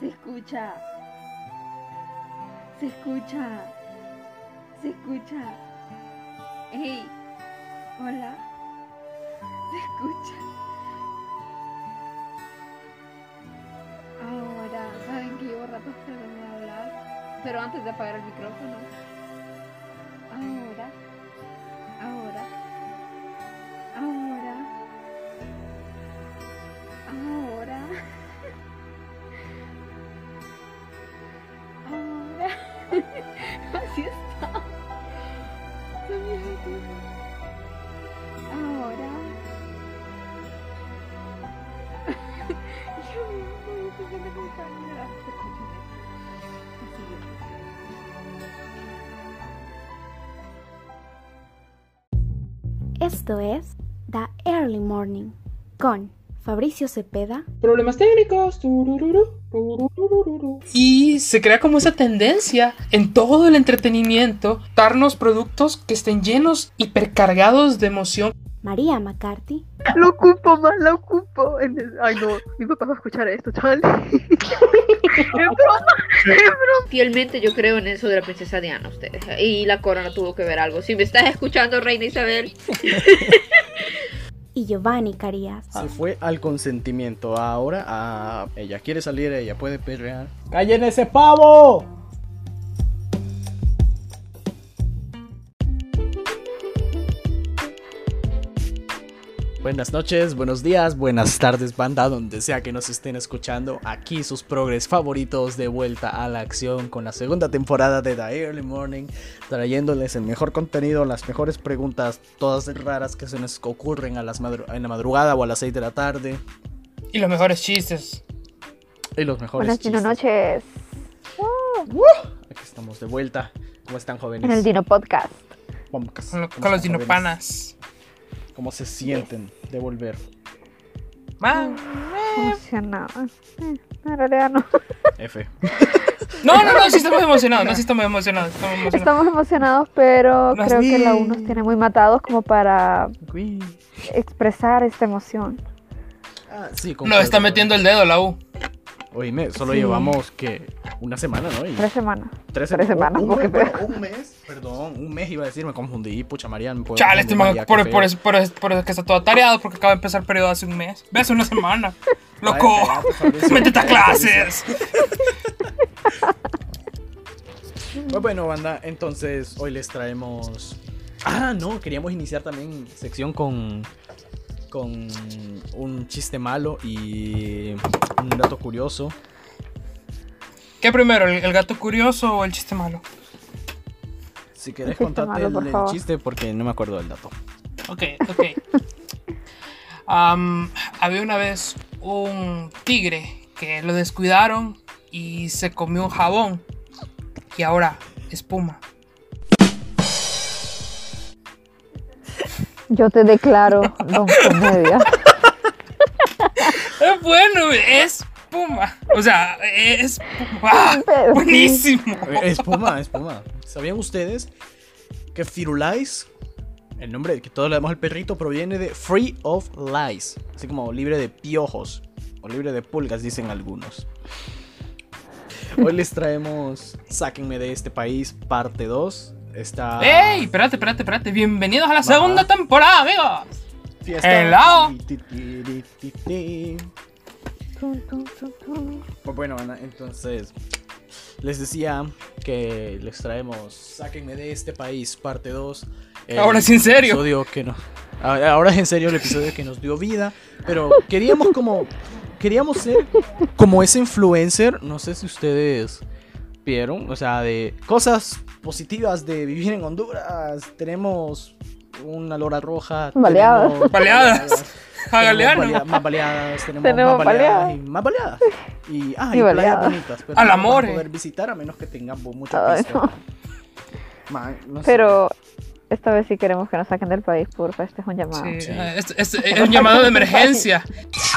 Se escucha. Se escucha. Se escucha. Hey. Hola. Se escucha. Ahora, ¿saben que llevo rato tratando de hablar? Pero antes de apagar el micrófono. Esto es The Early Morning con Fabricio Cepeda, Problemas técnicos. Y se crea como esa tendencia en todo el entretenimiento, darnos productos que estén llenos, hipercargados de emoción. María McCarthy, Lo ocupo, más lo ocupo. En el- Ay, no, mi papá va a escuchar esto, chaval. es broma, es broma. Fielmente yo creo en eso de la princesa Diana, ustedes. Y la corona tuvo que ver algo. Si me estás escuchando, Reina Isabel. y Giovanni Carías. Se fue al consentimiento. Ahora ah, ella quiere salir, ella puede perrear. ¡Callen ese pavo! Buenas noches, buenos días, buenas tardes, banda, donde sea que nos estén escuchando. Aquí sus progres favoritos de vuelta a la acción con la segunda temporada de The Early Morning, trayéndoles el mejor contenido, las mejores preguntas, todas raras que se nos ocurren a las madru- en la madrugada o a las 6 de la tarde. Y los mejores chistes. Y los mejores Buenas chistes. noches Aquí estamos de vuelta. ¿Cómo están jóvenes? en el Dino Podcast. ¿Cómo- Con, con los dinopanas. ¿Cómo se sienten de volver? Man. Emocionada. Eh, en realidad no. F. No, no, no, sí estamos emocionados. No, sí estamos emocionados. Estamos emocionados. Estamos emocionados, pero creo que la U nos tiene muy matados como para Uy. expresar esta emoción. Ah, sí, Nos está metiendo el dedo la U. Oíme, solo Sí. llevamos que una semana, ¿no? Y Tres semanas. tres, tres semanas, Un, porque- mes, un mes, perdón, un mes iba a decir, me confundí. Pucha, María, me puedo Chale, este man, por, por, eso- por, eso- por eso que está todo tareado porque acaba de empezar el periodo hace un mes. Ve hace una semana. Loco. Métete a clases. Pues bueno, banda, entonces hoy les traemos. Ah, no, queríamos iniciar también sección con. Con un chiste malo y un dato curioso. ¿Qué primero, el, el gato curioso o el chiste malo? Si querés contarte el, el chiste porque no me acuerdo del dato. Ok, ok. Am, había una vez un tigre que lo descuidaron y se comió un jabón. Y ahora espuma. Yo te declaro Don Comedia. Es bueno, es espuma. O sea, es ¡Ah! Pero- buenísimo. Espuma, espuma. ¿Sabían ustedes que Firulais, el nombre que todos le damos al perrito, proviene de Free of Lies? Así como libre de piojos o libre de pulgas, dicen algunos. Hoy les traemos Sáquenme de este país, parte 2. Está. ¡Ey! Espérate, espérate, espérate. Bienvenidos a la segunda temporada, amigos. Fiesta. helado. Pues bueno, Ana, entonces les decía que les traemos Sáquenme de este país, parte 2. el Ahora es en serio. episodio que no- ahora es en serio el episodio que nos dio vida, pero queríamos como queríamos ser como ese influencer, no sé si ustedes o sea, de cosas positivas de vivir en Honduras. Tenemos una lora roja, Baleadas. tenemos Baleadas. A balea- más baleadas, tenemos, Tenemos más baleadas, baleadas. y más baleadas. Y, ah, Y y, playas baleadas. bonitas. Pero Al no amor, a eh. poder visitar a menos que tengamos mucho Ay, no. Ma, no sé. Pero esta vez sí queremos que nos saquen del país, porfa. Este es un llamado. Sí, Sí. es, es- es un llamado de emergencia.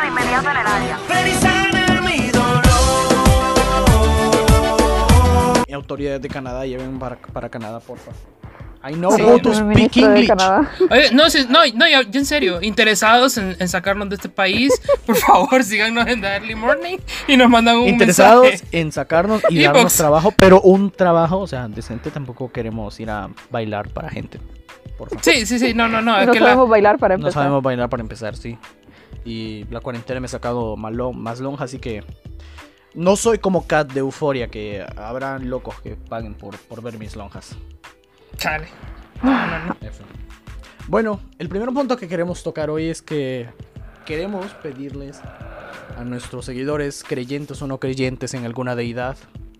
De inmediato en el área. Y autoridades de Canadá lleven para, para Canadá, porfa. I know Sí, how to speak English. Oye, no, sí, no, no, ya, ya en serio, interesados en, en sacarnos de este país, por favor, síganos en The Early Morning y nos mandan un Interesados mensaje. en sacarnos y Inbox. darnos trabajo, pero un trabajo, o sea, decente. Tampoco queremos ir a bailar para gente. Por favor. Sí, sí, sí, no, no, no, es No que la, sabemos bailar para No empezar. sabemos bailar para empezar, sí. Y la cuarentena me ha sacado más, lo- más lonja, así que no soy como Cat de Euforia, que habrán locos que paguen por, por ver mis lonjas. Chale. No, no, no. F. Bueno, el primer punto que queremos tocar hoy es que queremos pedirles a nuestros seguidores, creyentes o no creyentes en alguna deidad,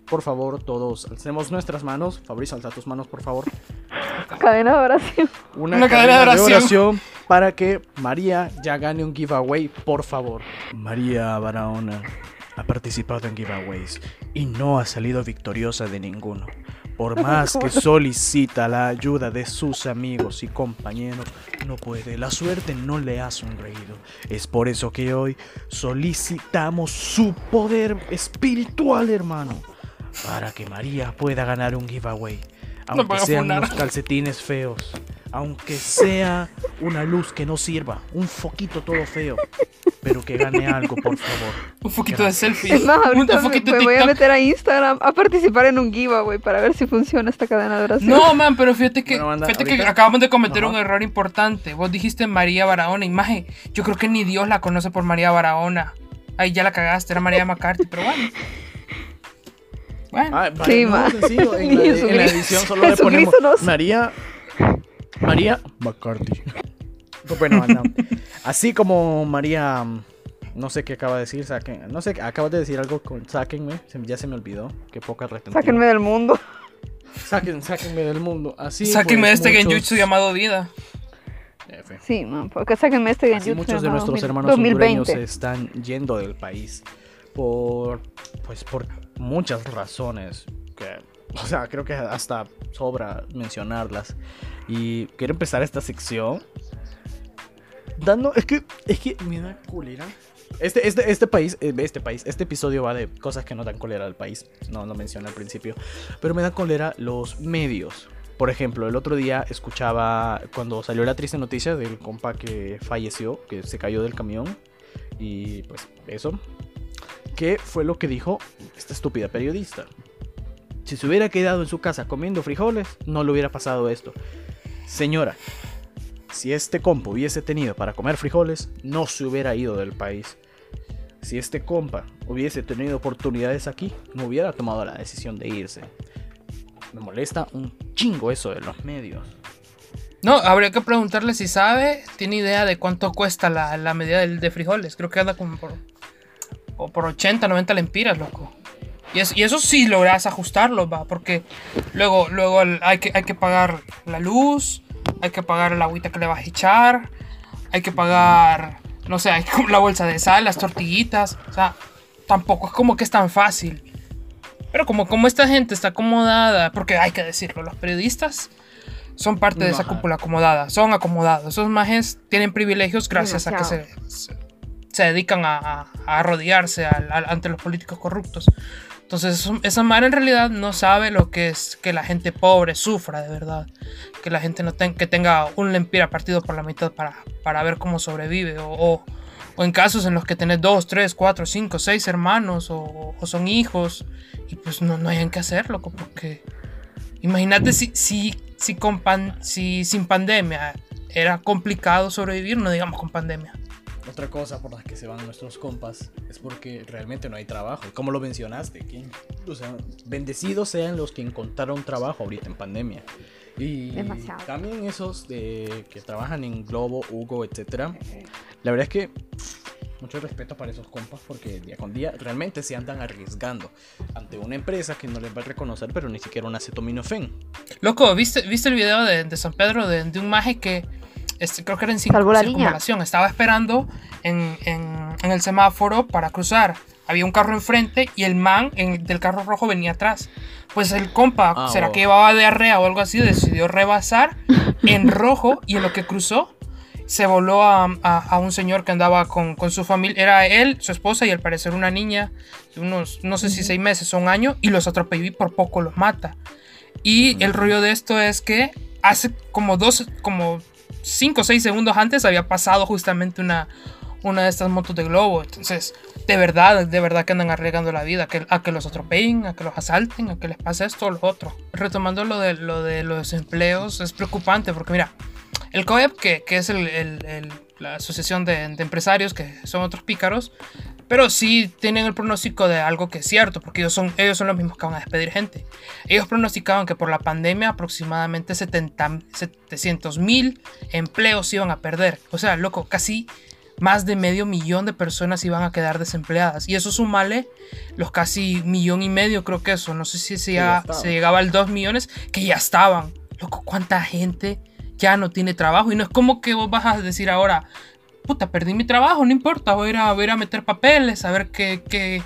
por favor, todos alcemos nuestras manos. Fabricio, alza tus manos, por favor. Cadena de oración. Una, Una cadena de oración. para que María ya gane un giveaway, por favor. María Barahona ha participado en giveaways y no ha salido victoriosa de ninguno. Por más que solicita la ayuda de sus amigos y compañeros, no puede. La suerte no le ha sonreído. Es por eso que hoy solicitamos su poder espiritual, hermano, para que María pueda ganar un giveaway. Aunque sean unos calcetines feos, aunque sea una luz que no sirva, un foquito todo feo, pero que gane algo, por favor. Un poquito de selfie. Es más, un, ahorita me, me voy a meter a Instagram a participar en un giveaway para ver si funciona esta cadena de oración. No, man, pero fíjate que, Bueno, fíjate que acabamos de cometer Ajá. un error importante. Vos dijiste María Barahona, imagen. Yo creo que ni Dios la conoce por María Barahona. Ahí ya la cagaste, era María McCarthy, pero bueno. Bueno, Ah, Sí, no, ma. sencillo, en, la, en la Jesucristo. edición solo le ponemos nos- María María McCarthy. Pues bueno, anda. así como María no sé qué acaba de decir, saquen, no sé, acabas de decir algo con sáquenme, se- ya se me olvidó, qué poca retención. Sáquenme del mundo. Saquen, sáquenme del mundo. Así sáquenme de pues, este muchos- genjutsu llamado vida. F. Sí, man, porque sáquenme este Así genjutsu muchos de nuestros 2000 hermanos hondureños 2020. se están yendo del país por pues por muchas razones que o sea, creo que hasta sobra mencionarlas. Y quiero empezar esta sección dando es que es que me da cólera. Este, este, este país, eh, este país, este episodio va de cosas que no dan cólera al país. No lo mencioné al principio. Pero me dan cólera los medios. Por ejemplo, el otro día escuchaba cuando salió la triste noticia del compa que falleció, que se cayó del camión. Y pues eso. ¿Qué fue lo que dijo esta estúpida periodista? Si se hubiera quedado en su casa comiendo frijoles, no le hubiera pasado esto. Señora, si este compa hubiese tenido para comer frijoles, no se hubiera ido del país. Si este compa hubiese tenido oportunidades aquí, no hubiera tomado la decisión de irse. Me molesta un chingo eso de los medios. No, habría que preguntarle si sabe, tiene idea de cuánto cuesta la, medida del- de frijoles. Creo que anda como por, o por 80, 90 lempiras, loco. Y, es- y eso sí logras ajustarlo, va, porque luego, luego el- hay, que, hay que pagar la luz, hay que pagar el agüita que le vas a echar, hay que pagar, no sé, hay que- la bolsa de sal, las tortillitas. O sea, tampoco es como que es tan fácil. Pero como, como esta gente está acomodada, porque hay que decirlo, los periodistas son parte de esa cúpula acomodada, son acomodados. Esos majes tienen privilegios gracias a que se, se, se dedican a, a- rodearse ante los políticos corruptos. Entonces, esa madre en realidad no sabe lo que es que la gente pobre sufra de verdad. Que la gente no ten- que tenga un lempira partido por la mitad para, ver cómo sobrevive. O, en casos en los que tenés dos, tres, cuatro, cinco, seis hermanos o, son hijos y pues no, no hayan que hacer, loco, porque imagínate si, si, si sin pandemia era complicado sobrevivir, no digamos con pandemia. Otra cosa por la que se van nuestros compas es porque realmente no hay trabajo. Como lo mencionaste, ¿quién? O sea, bendecidos sean los que encontraron trabajo ahorita en pandemia. Y Demasiado. también esos de, que trabajan en Globo, Hugo, etcétera. La verdad es que mucho respeto para esos compas porque día con día realmente se andan arriesgando ante una empresa que no les va a reconocer, pero ni siquiera un acetaminofén. Loco, ¿viste, ¿viste el video de, de San Pedro de, de un maje que este, creo que era en Salvó la niña. circunvalación? Estaba esperando en, en- en el semáforo para cruzar. Había un carro enfrente y el man en- del carro rojo venía atrás. Pues el compa, Ah, ¿será wow. que llevaba diarrea o algo así? Decidió rebasar en rojo y en lo que cruzó se voló a, a- a un señor que andaba con, con su familia. Era él, su esposa y al parecer una niña de unos, no sé si seis meses o un año, y los atropelló y por poco los mata. Y el rollo de esto es que hace como dos, como cinco o seis segundos antes había pasado justamente una, una de estas motos de globo. Entonces, de verdad, de verdad que andan arriesgando la vida, a que, los atropellen, a que los asalten, a que les pase esto o lo otro. Retomando lo de, lo de los empleos, es preocupante porque mira, el COEP, que, que es el- la asociación de empresarios, que son otros pícaros, pero sí tienen el pronóstico de algo que es cierto, porque ellos son, ellos son los mismos que van a despedir gente. Ellos pronosticaban que por la pandemia aproximadamente 70 700 mil empleos se iban a perder. O sea, loco, casi más de medio millón de personas iban a quedar desempleadas. Y eso sumale los casi millón y medio, creo que eso. No sé si se, ya se llegaba al 2 millones, que ya estaban. Loco, ¿cuánta gente ya no tiene trabajo? Y no es como que vos vas a decir ahora, puta, perdí mi trabajo, no importa, voy a ir a, voy a, ir a meter papeles, a ver qué, qué,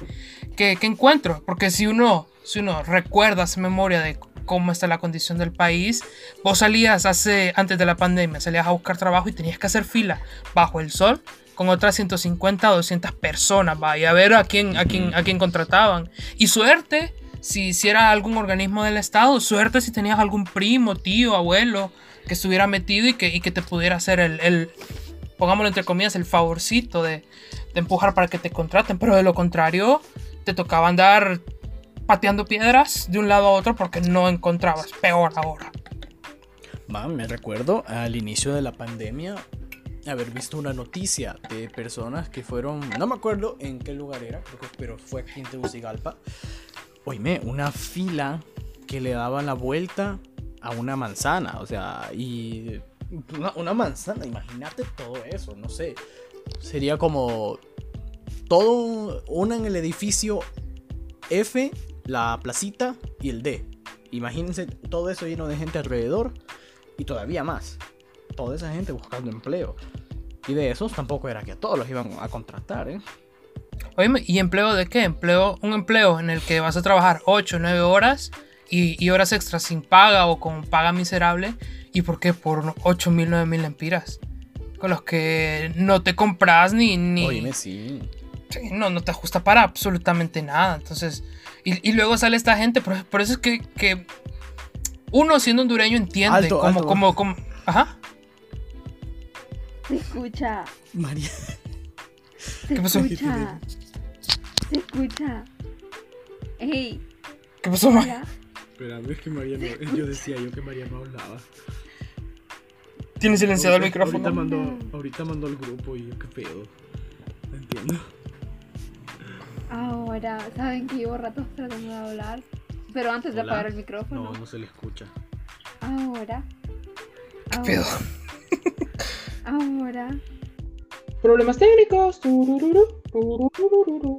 qué- qué encuentro. Porque si uno, si uno recuerda, hace memoria de cómo está la condición del país, vos salías hace, antes de la pandemia, salías a buscar trabajo y tenías que hacer fila bajo el sol con otras 150 o 200 personas, vaya a ver a quién, a quién, a quién contrataban. Y suerte, si, si era algún organismo del Estado, suerte si tenías algún primo, tío, abuelo que estuviera metido y que, y que te pudiera hacer el, el, pongámoslo entre comillas, el favorcito de, de empujar para que te contraten. Pero de lo contrario, te tocaba andar pateando piedras de un lado a otro porque no encontrabas. Peor ahora. Man, me recuerdo al inicio de la pandemia haber visto una noticia de personas que fueron, no me acuerdo en qué lugar era, pero fue aquí en Tegucigalpa. Oíme, una fila que le daban la vuelta a una manzana, o sea, y una, manzana, imagínate todo eso, no sé. Sería como todo, una en el edificio F, la placita y el D. Imagínense todo eso lleno de gente alrededor y todavía más. Toda esa gente buscando empleo. Y de esos tampoco era que a todos los iban a contratar, ¿eh? Oíme, ¿y empleo de qué? Empleo, un empleo en el que vas a trabajar 8 o 9 horas y, y horas extras sin paga o con paga miserable. ¿Y por qué? Por 8 mil, 9 mil lempiras. Con los que no te compras ni... ni Oíme, sí. Sí, no, no te ajusta para absolutamente nada. Entonces, y, y luego sale esta gente, por, por eso es que, que uno siendo hondureño entiende Alto, como, alto. como, como, ajá, Se escucha. María. Se ¿Qué pasó? escucha. Se escucha. Ey, ¿qué pasó, ma? Espérame, es que María no, yo decía yo que María no hablaba. Tiene silenciado el micrófono. Ahorita mandó, ahorita mandó al grupo y yo qué pedo. No entiendo. Ahora, saben que llevo rato tratando de hablar. Pero antes de Hola. apagar el micrófono. No, no se le escucha. Ahora. Ahora. pedo? Ahora. Problemas técnicos. turururu, turururu.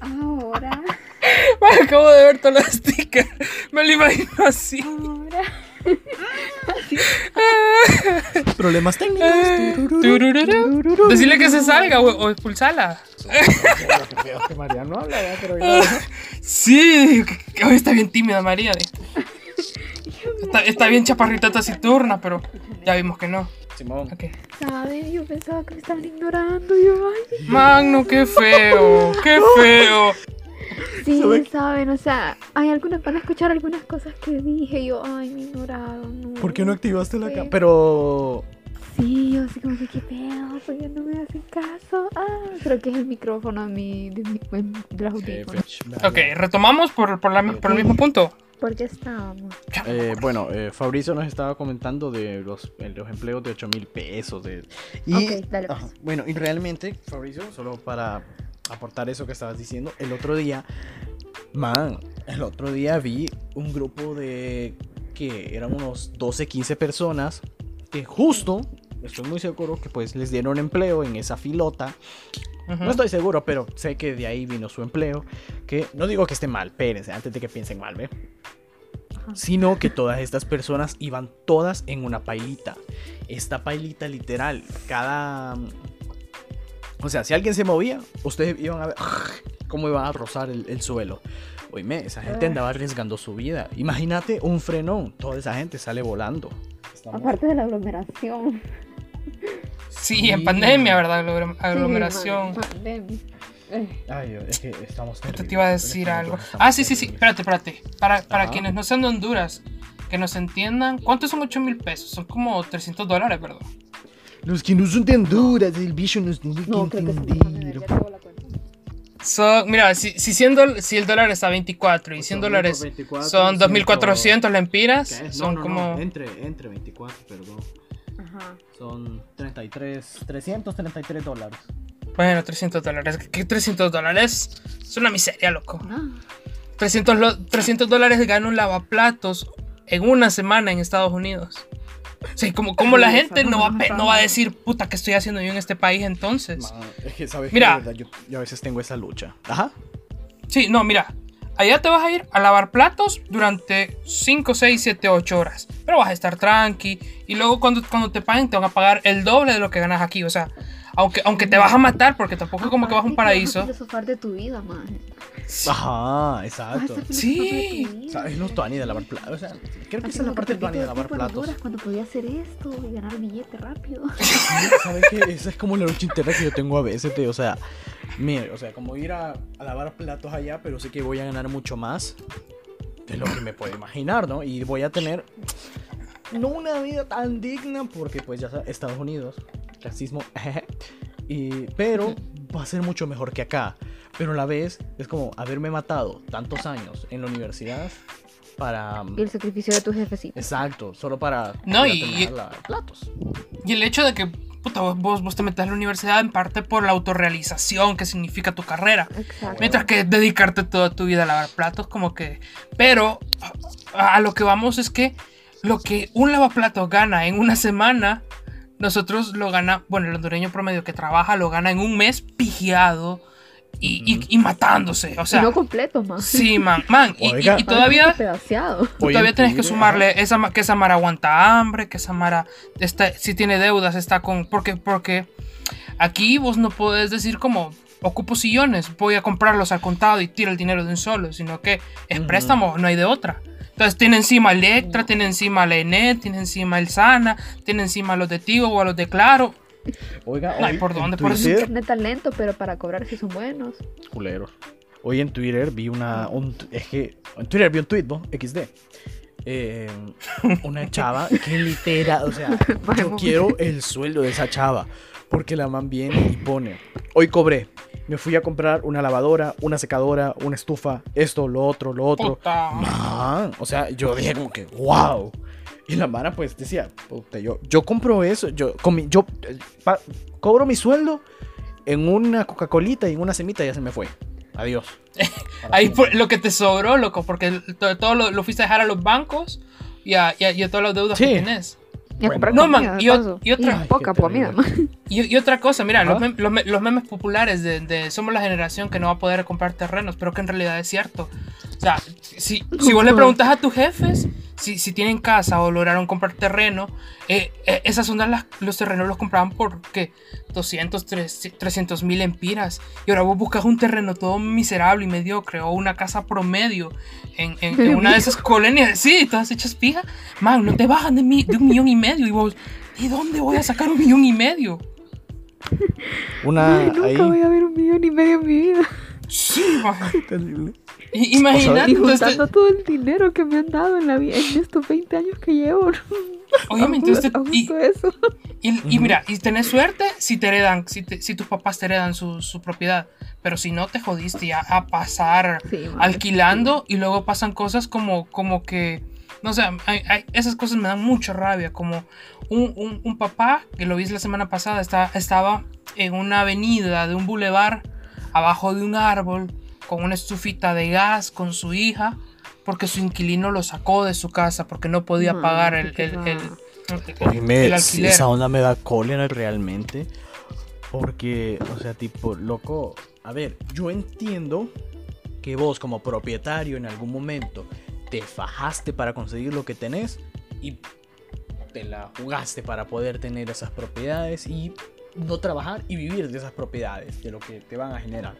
Ahora. Acabo de ver todos los stickers. Me lo imagino así. Ahora. Problemas técnicos. Turururu. Decirle que se salga o, o expulsala. que María no hablaba, pero Sí, hoy está bien tímida María. Está, está bien chaparrita taciturna, pero ya vimos que no. Simón. Ok. ¿Saben? Yo pensaba que me estaban ignorando. Yo, ay. Magno, qué feo, qué feo. Sí, saben, o sea, hay algunas, van a escuchar algunas cosas que dije. Yo, ay, me ignoraron. No. ¿Por qué no activaste la cámara? Pero. Sí, yo así como que, ¿qué pedo? ¿Por qué no me hacen caso? Ah, creo que es el micrófono de mi, de, mi, de los audífonos. Ok, retomamos por, por, la- por el mismo punto. ¿Por qué estábamos? Eh, bueno, eh, Fabricio nos estaba comentando de los, eh, los empleos de 8 mil pesos. De... Y, Ok, dale, pues. Bueno, y realmente, Fabricio, solo para aportar eso que estabas diciendo, el otro día, man, el otro día vi un grupo de que eran unos 12, 15 personas que justo, estoy muy seguro que pues les dieron empleo en esa filota. Ujú. No estoy seguro, pero sé que de ahí vino su empleo. Que no digo que esté mal, espérense, antes de que piensen mal, ¿ve? Sino que todas estas personas iban todas en una pailita. Esta pailita literal, cada... O sea, si alguien se movía, ustedes iban a ver cómo iba a rozar el, el suelo. Oíme, esa gente andaba arriesgando su vida. Imagínate un frenón, toda esa gente sale volando. Estamos- Aparte de la aglomeración. Sí, en pandemia, ¿verdad? Sí, Aglomeración. pandemia. Eh, Ay, es que estamos Yo te iba a decir algo. Ah, sí, sí, sí. Espérate, espérate. Para, para quienes no sean de Honduras, que nos entiendan, ¿cuántos son 8 mil pesos? Son como 300 dólares, ¿verdad? Los que no son tan duras, el bicho nos tiene que No, que sí. entender. Son, mira, si, si, 100 dol- si el dólar está a 24 y 100 dólares son 2.400 lempiras. No, son no, no, como... Entre, entre 24, perdón. Ajá. Son 33, 333 dólares. Bueno, 300 dólares. ¿Qué 300 dólares? Es una miseria, loco. No. 300, lo- 300 dólares gana un lavaplatos en una semana en Estados Unidos. Sí, como, como la gente no va, a no va a decir, puta, ¿qué estoy haciendo yo en este país entonces? Ma, es que sabes Mira. que yo, yo a veces tengo esa lucha. Ajá. Sí, no, mira. Allá te vas a ir a lavar platos durante 5, 6, 7, 8 horas. Pero vas a estar tranqui. Y luego cuando, cuando te paguen te van a pagar el doble de lo que ganas aquí. O sea, aunque, aunque te vas a matar porque tampoco es como que vas a un paraíso. Vas a filosofar de tu vida, man. Ajá, exacto. Vas a Sí. filosofar de tu vida. ¿Sabes los tuani de lavar platos? O sea, creo que esa es la parte tuani de lavar platos. Cuando podía hacer esto y ganar billete rápido. ¿Sabes qué? Esa es como la lucha interna que yo tengo a veces, tío. O sea, mire, o sea, como ir a, a lavar platos allá, pero sé que voy a ganar mucho más de lo que me puedo imaginar, ¿no? Y voy a tener no una vida tan digna, porque pues ya sabes, Estados Unidos, racismo, y, pero va a ser mucho mejor que acá. Pero a la vez es como haberme matado tantos años en la universidad para... Y el sacrificio de tus jefecitos. Exacto, solo para No, y- lavar platos. Y el hecho de que puta, vos- vos, te metas a la universidad en parte por la autorrealización que significa tu carrera. Exacto. Mientras que dedicarte toda tu vida a lavar platos, como que. Pero a, a lo que vamos es que lo que un lavaplatos gana en una semana, nosotros lo gana. Bueno, el hondureño promedio que trabaja lo gana en un mes pigiado y, y- y matándose. O Y sea, no completo, man. sí, man. Man, y, y- y todavía. Todavía tienes que sumarle esa, que esa Mara aguanta hambre, que esa Mara está, si tiene deudas está con... Porque, porque aquí vos no puedes decir como ocupo sillones, voy a comprarlos al contado y tiro el dinero de un solo, sino que es préstamo, no hay de otra. Entonces tiene encima Electra, tiene encima la Enet, tiene encima el Sana, tiene encima los de Tigo o a los de Claro. Oiga, No hay hoy por dónde, por eso- Internet tan lento, pero para cobrar si son buenos. culeros. Hoy en Twitter vi una. Un, es que. En Twitter vi un tweet, ¿no? XD. Eh, una chava que literal. O sea, yo quiero el sueldo de esa chava. Porque la man viene y pone. Hoy cobré. Me fui a comprar una lavadora, una secadora, una estufa, esto, lo otro, lo otro. Puta. Man, o sea, yo dije como que, wow. Y la mara pues decía, puta, yo, yo compro eso, yo, con mi- yo pa- cobro mi sueldo en una Coca-Colita y en una semita y ya se me fue. Adiós. Ahí por- lo que te sobró, loco, porque to- todo lo, lo fuiste a dejar a los bancos y a, y a- y a todas las deudas Sí. que tienes. Y a comprar No, comida, man, y o- y otra- Ay, poca comida, man. Y, y otra cosa, mira, los, mem- los me- los memes populares de, de somos la generación que no va a poder comprar terrenos, pero que en realidad es cierto. O sea, si, si vos le preguntas a tus jefes si, si tienen casa o lograron comprar terreno, eh, eh, esas son las, los terrenos los compraban por ¿qué? 200, 300 mil empiras. Y ahora vos buscas un terreno todo miserable y mediocre o una casa promedio en, en- en una de esas colonias, sí, todas hechas pija. Man, no te bajan de, mi- de un millón y medio y vos, ¿de dónde voy a sacar un millón y medio? Una Ay, nunca ahí. voy a ver un millón y medio en mi vida. Sí. Terrible. Imagínate, Y entonces, juntando todo el dinero que me han dado en la vida en estos 20 años que llevo. entonces, Aún y, eso. y- y mira, y tenés suerte si te heredan, si, te- si tus papás te heredan su, su propiedad, pero si no te jodiste ya a pasar Sí, alquilando y luego pasan cosas como, como que, no sé, hay- hay- esas cosas me dan mucha rabia, como un, un- un papá, que lo vi la semana pasada, está- estaba en una avenida de un bulevar, abajo de un árbol, con una estufita de gas, con su hija, porque su inquilino lo sacó de su casa, porque no podía Man, pagar el, qué el- el- el- Oíme, el sí, alquiler. esa onda me da cólera realmente. Porque, o sea, tipo, loco. A ver, yo entiendo que vos, como propietario, en algún momento te fajaste para conseguir lo que tenés y te la jugaste para poder tener esas propiedades y no trabajar y vivir de esas propiedades, de lo que te van a generar.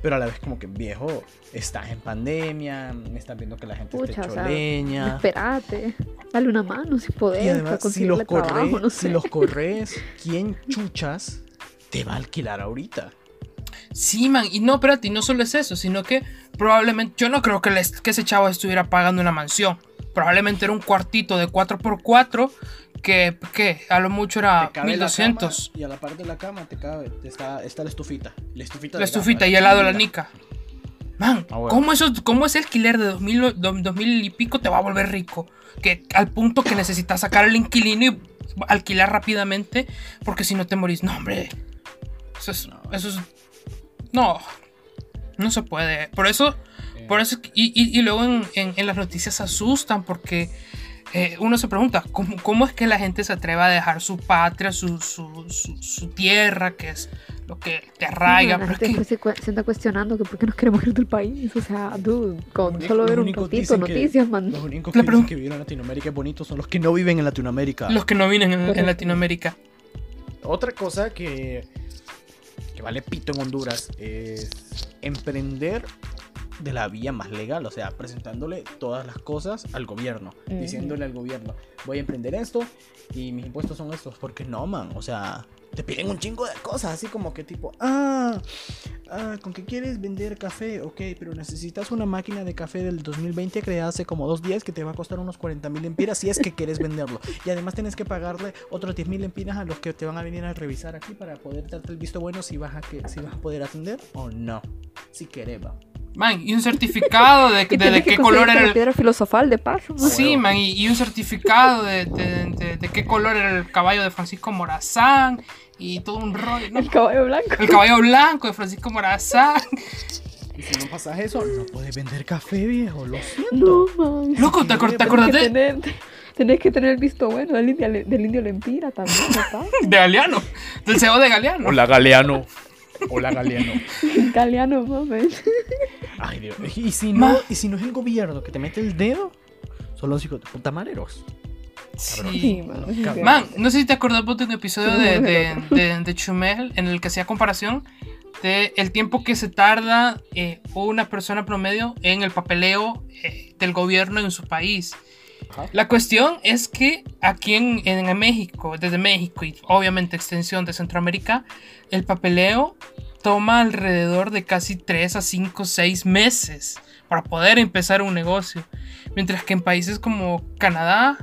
Pero a la vez, como que viejo, estás en pandemia, estás viendo que la gente Pucha, está o hecho sea. Espérate. Dale una mano si Y podés. además, para si los, trabajo, corres, no si sé. los corres, ¿quién chuchas te va a alquilar ahorita? Sí, man, y no, espérate, y no solo es eso, sino que probablemente, yo no creo que, les- que ese chavo estuviera pagando una mansión. probablemente era un cuartito de 4x4 que, que a lo mucho era Te cabe la 1200. cama y a la parte de la cama te cabe, está, está la estufita. La estufita, La estufita y al lado la nica. Man, Ah, bueno. ¿cómo, eso, ¿cómo ese alquiler de 2000, o- do- 2000 y pico te va a volver rico? Que al punto que necesitas sacar al inquilino y alquilar rápidamente, porque si no te morís. No, hombre. Eso es. Eso es no. No se puede. Por eso. Por eso y, y- y luego en, en- en las noticias se asustan porque eh, uno se pregunta, ¿cómo, cómo es que la gente se atreve a dejar su patria, su, su, su- su tierra, que es lo que te arraiga? la Pero es gente que- después se, cu- se anda cuestionando que por qué nos queremos ir del país. O sea, dude, con Los solo ver un ratito dicen que- noticias, man. Los únicos que dicen que vivieron en Latinoamérica es bonito son los que no viven en Latinoamérica. los que no vienen en. Latinoamérica. Otra cosa que, que vale pito en Honduras es emprender de la vía más legal, o sea, presentándole todas las cosas al gobierno, diciéndole al gobierno, voy a emprender esto y mis impuestos son estos, porque no, man, o sea, te piden un chingo de cosas, así como que tipo, ah, ah, con que quieres vender café, ok, pero necesitas una máquina de café del 2020 creada hace como dos días que te va a costar unos 40 mil empiras si es que quieres venderlo. Y además tienes que pagarle otros 10 mil empiras a los que te van a venir a revisar aquí para poder darte el visto bueno si vas a, que, si vas a poder atender o no. Si querés, va. Man, y un certificado de, de, qué color era la el. piedra filosofal de paso, man. Sí, man, y, y un certificado de, de- de- de qué color era el caballo de Francisco Morazán y todo un rollo. ¿no? El caballo blanco. El caballo blanco de Francisco Morazán. Y si no pasas eso, no puedes vender café, viejo. Lo siento. No, man. Loco, ¿te, acordás tener, tenés que tener el visto bueno del indio, del indio Lempira también, ¿verdad? de Galeano? Del CEO de Galeano. Hola, Galeano. Hola, Galeano. Galeano, mames. Ay, Dios. Y si no, y si no es el gobierno que te mete el dedo, son los hijos de puta mareros. Sí. Sí, man. Cabrón. no sé si te acordás vos de un episodio de, de, de, de Chumel en el que hacía comparación de el tiempo que se tarda eh, una persona promedio en el papeleo eh, del gobierno en su país. Ajá. La cuestión es que aquí en, en México, desde México y obviamente extensión de Centroamérica, el papeleo toma alrededor de casi 3 a 5, 6 meses para poder empezar un negocio. Mientras que en países como Canadá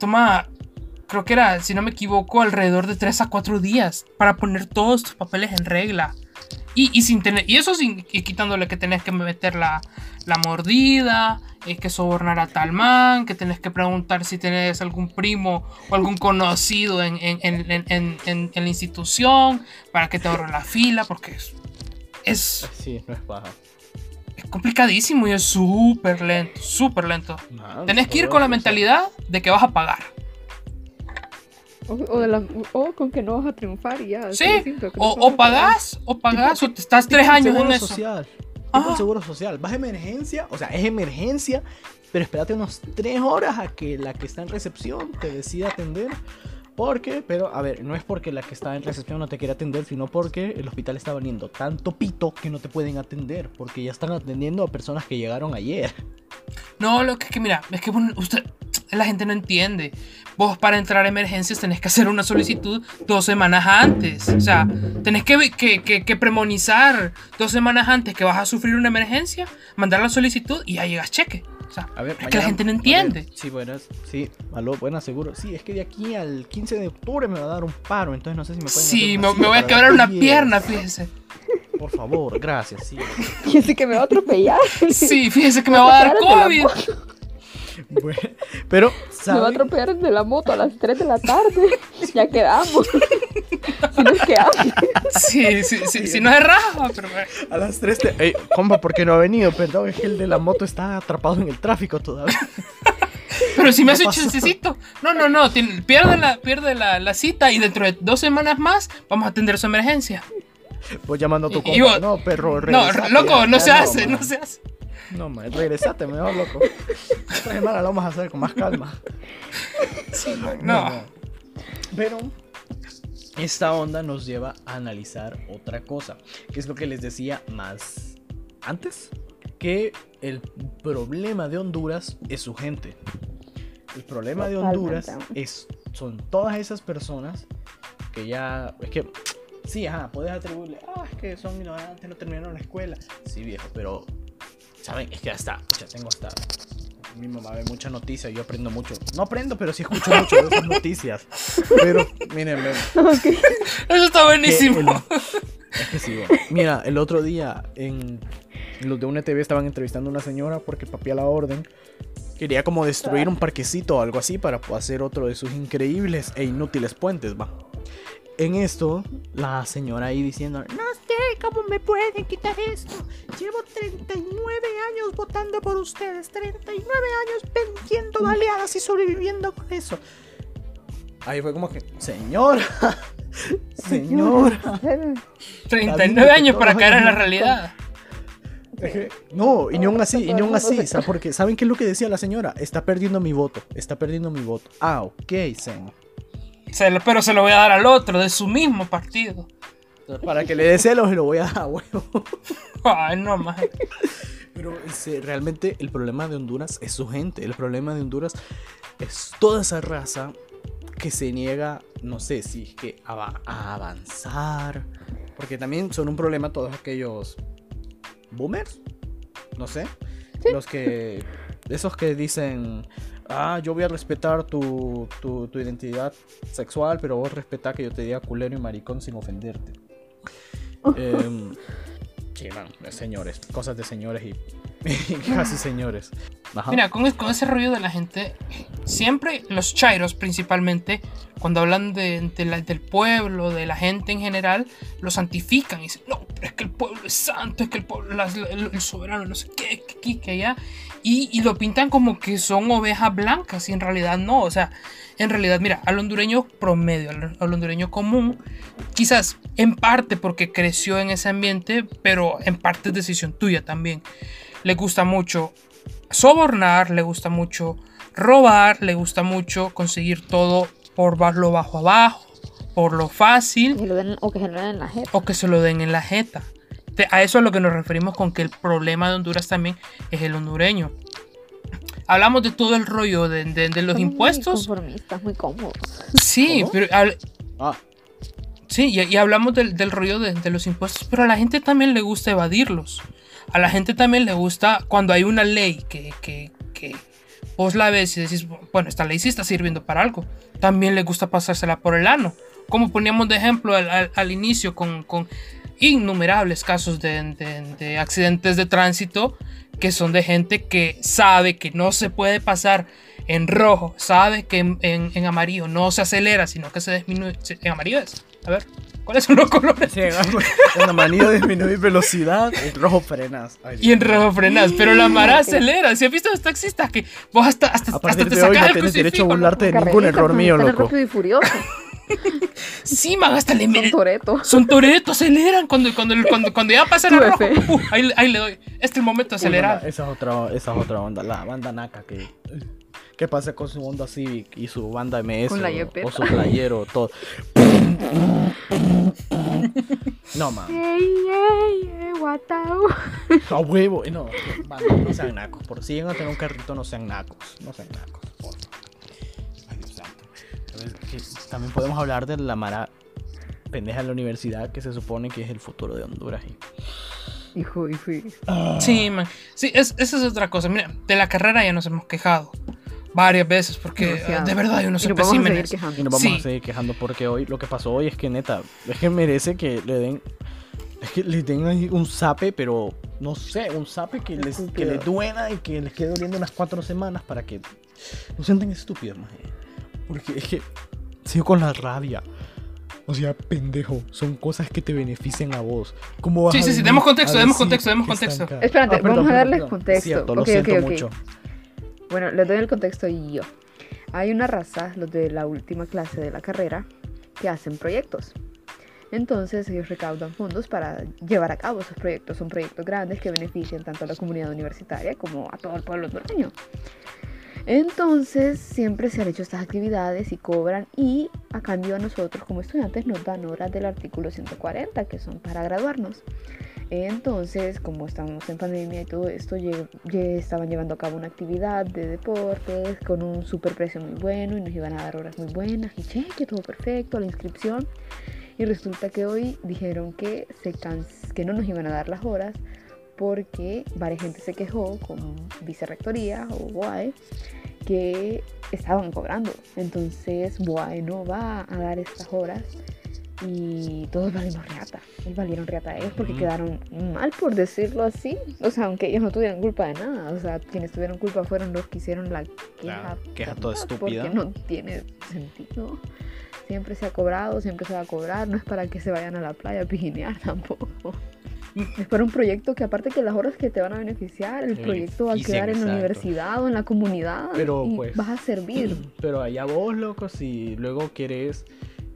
toma, creo que era, si no me equivoco, alrededor de 3 a 4 días para poner todos tus papeles en regla. Y, y sin tener, y eso sin, y quitándole que tenés que meter la, la mordida, eh, que sobornar a tal man, que tenés que preguntar si tenés algún primo o algún conocido en, en- en- en- la institución para que te ahorren la fila, porque es, es, Sí, no es baja. es complicadísimo y es súper lento, súper lento. Tenés que ir con la mentalidad de que vas a pagar. O, o de la- o con que no vas a triunfar y ya. Sí, simple, no O, o pagás, o pagás, o te estás tres años seguro en eso. Social. Seguro social. Vas a emergencia, o sea, es emergencia, pero espérate unos tres horas a que la que está en recepción te decida atender. Porque, pero a ver, no es porque la que está en recepción no te quiere atender, sino porque el hospital está valiendo tanto pito que no te pueden atender, porque ya están atendiendo a personas que llegaron ayer. No, lo que es que mira, es que usted, la gente no entiende. Vos para entrar a emergencias tenés que hacer una solicitud dos semanas antes. O sea, tenés que, que, que, que premonizar dos semanas antes que vas a sufrir una emergencia, mandar la solicitud y ya llegas cheque. O sea, A ver, es que la gente no entiende. ver, sí, buenas, sí, aló, buenas, seguro. Sí, es que de aquí al 15 de octubre me va a dar un paro, entonces no sé si me pueden Sí, me, voy a quebrar una pierna, fíjese. Por favor, gracias, sí. Así que me va a atropellar. Sí, fíjese que me va a dar COVID. Bueno, pero, Me va a atropellar de la moto a las 3 de la tarde. Ya quedamos. si no es que hambre. Sí, sí, sí, sí, no es raja, pero. A las 3 te... Ey, compa, ¿por qué no ha venido? Perdón, es que el de la moto está atrapado en el tráfico todavía. Pero si me ¿Qué hace chancecito. No, no, no. tiene- pierde la, pierde la, la cita y dentro de dos semanas más vamos a atender su emergencia. Voy llamando a tu compa. vos- No, perro, No, loco, ya, no ya se hace, no se hace. No, man, regresate, mejor, loco. Esta semana lo vamos a hacer con más calma. No. Pero esta onda nos lleva a analizar otra cosa, que es lo que les decía más antes, que el problema de Honduras es su gente. El problema de Honduras es son todas esas personas que ya es que sí, ajá, puedes atribuirle, ah, es que son ignorantes, no terminaron la escuela. Sí, viejo, pero saben, es que hasta, ya tengo hasta mi mamá ve mucha noticia, yo aprendo mucho. No aprendo, pero sí escucho mucho de esas noticias. Pero, miren, ven, Eso está buenísimo. que el- es que sí, bueno. Mira, el otro día en los de una TV estaban entrevistando a una señora porque papi a la orden quería como destruir un parquecito o algo así para hacer otro de sus increíbles e inútiles puentes, va. En esto, la señora ahí diciendo, no cómo me pueden quitar esto. Llevo 39 años votando por ustedes, 39 años vendiendo baleadas y sobreviviendo con eso. Ahí fue como que, señora, señora. 39 años para caer en la realidad. No, y ni aún así, y ni aún así. Porque ¿saben qué es lo que decía la señora? Está perdiendo mi voto, está perdiendo mi voto. Ah, ok, señor. Se lo- pero se lo voy a dar al otro, de su mismo partido. Para que le dé celos, lo voy a dar a huevo. Ay, no más. Pero ese, realmente el problema de Honduras es su gente. El problema de Honduras es toda esa raza que se niega, no sé si es que a avanzar. Porque también son un problema todos aquellos boomers. No sé. Los que. Esos que dicen. Ah, yo voy a respetar tu, tu, tu identidad sexual, pero vos respetá que yo te diga culero y maricón sin ofenderte. Em, sí, man, señores, cosas de señores y, y casi señores. Ajá. Mira, con, con ese rollo de la gente, siempre los chairos principalmente, cuando hablan de, de la- del pueblo, de la gente en general, lo santifican y dicen, no, pero es que el pueblo es santo, es que el pueblo, las- el, el soberano, no sé qué, que aquí, que allá, y, y lo pintan como que son ovejas blancas y en realidad no, o sea, en realidad, mira, al hondureño promedio, al, al hondureño común, quizás en parte porque creció en ese ambiente, pero en parte es decisión tuya también. Le gusta mucho sobornar, le gusta mucho robar, le gusta mucho conseguir todo por lo bajo abajo, por lo fácil o que se lo den en la jeta. o que se lo den en la jeta. A eso es a lo que nos referimos con que el problema de Honduras también es el hondureño. Hablamos de todo el rollo de, de- de los Son muy impuestos. conformistas, muy cómodos. Sí, ¿Cómo? pero al- Ah, Sí, y, y hablamos del, del rollo de, de los impuestos, pero a la gente también le gusta evadirlos. A la gente también le gusta cuando hay una ley que, que, que vos la ves y decís, bueno, esta ley sí está sirviendo para algo. También le gusta pasársela por el ano. Como poníamos de ejemplo al, al- al inicio con, con innumerables casos de, de- de accidentes de tránsito que son de gente que sabe que no se puede pasar en rojo, sabe que en, en- en amarillo no se acelera, sino que se disminuye. En amarillo es. A ver, ¿cuáles son los colores? sí, en de disminuir velocidad, en rojo frenas. Ay, Y en rojo frenas, pero la mara acelera. Si has visto a los taxistas que vos hasta, hasta, A hasta partir te de hoy no el tienes derecho a burlarte de ningún error mío, loco. Rápido y furioso. Sí, man, hasta le Son. Toreto. Son toretos, aceleran cuando, cuando, cuando, cuando ya pasan a Tu rojo. Uh, ahí, ahí le doy. Este es el momento de acelerar. Esa es otra, esa es otra onda, la banda Naka que. ¿Qué pasa con su Honda Civic y su banda MS Con la o, o su playero, todo? No, man. Ey, ey, ey. A huevo. No, banda, no sean nacos. Por si llegan a tener un carrito, no sean nacos. No sean nacos. por favor. También podemos hablar de la mara pendeja en la universidad que se supone que es el futuro de Honduras. y- Hijo, hijo. hijo. Sí, man. Sí, es- esa es otra cosa. Mira, de la carrera ya nos hemos quejado varias veces porque Demasiado. de verdad hay unos Y nos vamos especímenes. Y nos vamos Sí. a seguir quejando porque hoy lo que pasó hoy es que neta, es que merece que le den es que le den ahí un zape, pero no sé, un zape que les, que les duela y que les quede doliendo unas cuatro semanas para que no sean tan estúpidos, maje. Porque es que sigo con la rabia. O sea, pendejo, son cosas que te benefician a vos. ¿Cómo vas Sí, a sí, sí, demos contexto, demos contexto, demos contexto. Espérate, Ah, perdón, vamos a darles perdón. contexto. Cierto, lo Ok, siento ok, ok. mucho. Bueno, les doy el contexto y yo. Hay una raza, los de la última clase de la carrera, que hacen proyectos. Entonces ellos recaudan fondos para llevar a cabo esos proyectos. Son proyectos grandes que benefician tanto a la comunidad universitaria como a todo el pueblo hondureño. Entonces siempre se han hecho estas actividades y cobran y a cambio a nosotros como estudiantes nos dan horas del artículo 140 que son para graduarnos. Entonces, como estamos en pandemia y todo esto, estaban llevando a cabo una actividad de deportes con un super precio muy bueno y nos iban a dar horas muy buenas y cheque, todo perfecto, la inscripción. Y resulta que hoy dijeron que, se que no nos iban a dar las horas porque varias gente se quejó con vicerrectoría o BOAE que estaban cobrando. Entonces BOAE no va a dar estas horas y todos valieron reata. Y valieron reata a ellos porque Ujú. quedaron mal, por decirlo así. O sea, aunque ellos no tuvieran culpa de nada. O sea, quienes tuvieron culpa fueron los que hicieron la queja. Claro, queja toda estúpida. Porque no tiene sentido. Siempre se ha cobrado, siempre se va a cobrar. No es para que se vayan a la playa a pijinear tampoco. Es para un proyecto que aparte que las horas que te van a beneficiar, el Te proyecto va a quedar en la universidad o en la comunidad Pero, y pues, vas a servir. Pero allá vos, loco, si luego quieres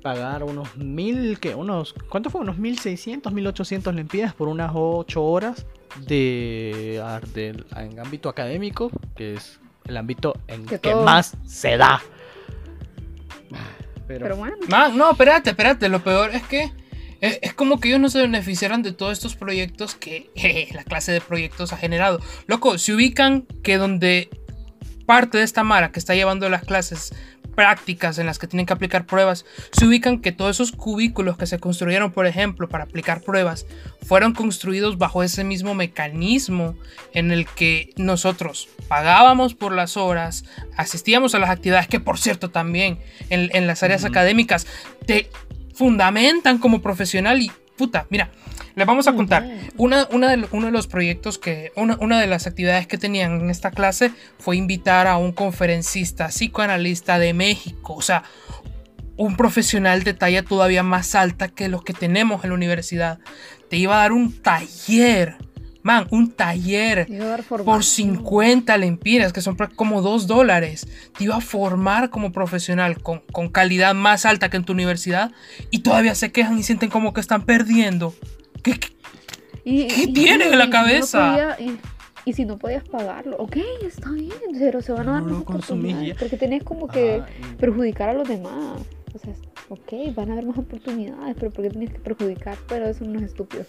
pagar unos mil, ¿qué? Unos, ¿cuánto fue? Unos mil seiscientos, mil ochocientos lempiras por unas ocho horas de, en ámbito académico, que es el ámbito en Que que, todo- más se da. Pero, Pero bueno, Man, no, espérate, espérate. Lo peor es que es, es como que ellos no se beneficiaran de todos estos proyectos que jeje, la clase de proyectos ha generado. Loco, se ubican que donde parte de esta Mara que está llevando las clases prácticas en las que tienen que aplicar pruebas, se ubican que todos esos cubículos que se construyeron, por ejemplo, para aplicar pruebas, fueron construidos bajo ese mismo mecanismo en el que nosotros pagábamos por las horas, asistíamos a las actividades, que por cierto también en, en las áreas académicas te fundamentan como profesional y puta, mira, les vamos a contar. Una, una de, uno de los proyectos que, una, una de las actividades que tenían en esta clase fue invitar a un conferencista psicoanalista de México, o sea, un profesional de talla todavía más alta que los que tenemos en la universidad. Te iba a dar un taller, man, un taller por formación. 50 lempiras, que son como 2 dólares. Te iba a formar como profesional con, con calidad más alta que en tu universidad y todavía se quejan y sienten como que están perdiendo. ¿Qué, qué- Y- ¿Qué y- tienen y- en la no cabeza? podía- y, y si no podías pagarlo, ok, está bien, pero se van a dar No lo más porque tenés como que perjudicar a los demás. O sea, ok, van a haber más oportunidades, pero ¿por qué tienes que perjudicar? Pero eso no es estúpido.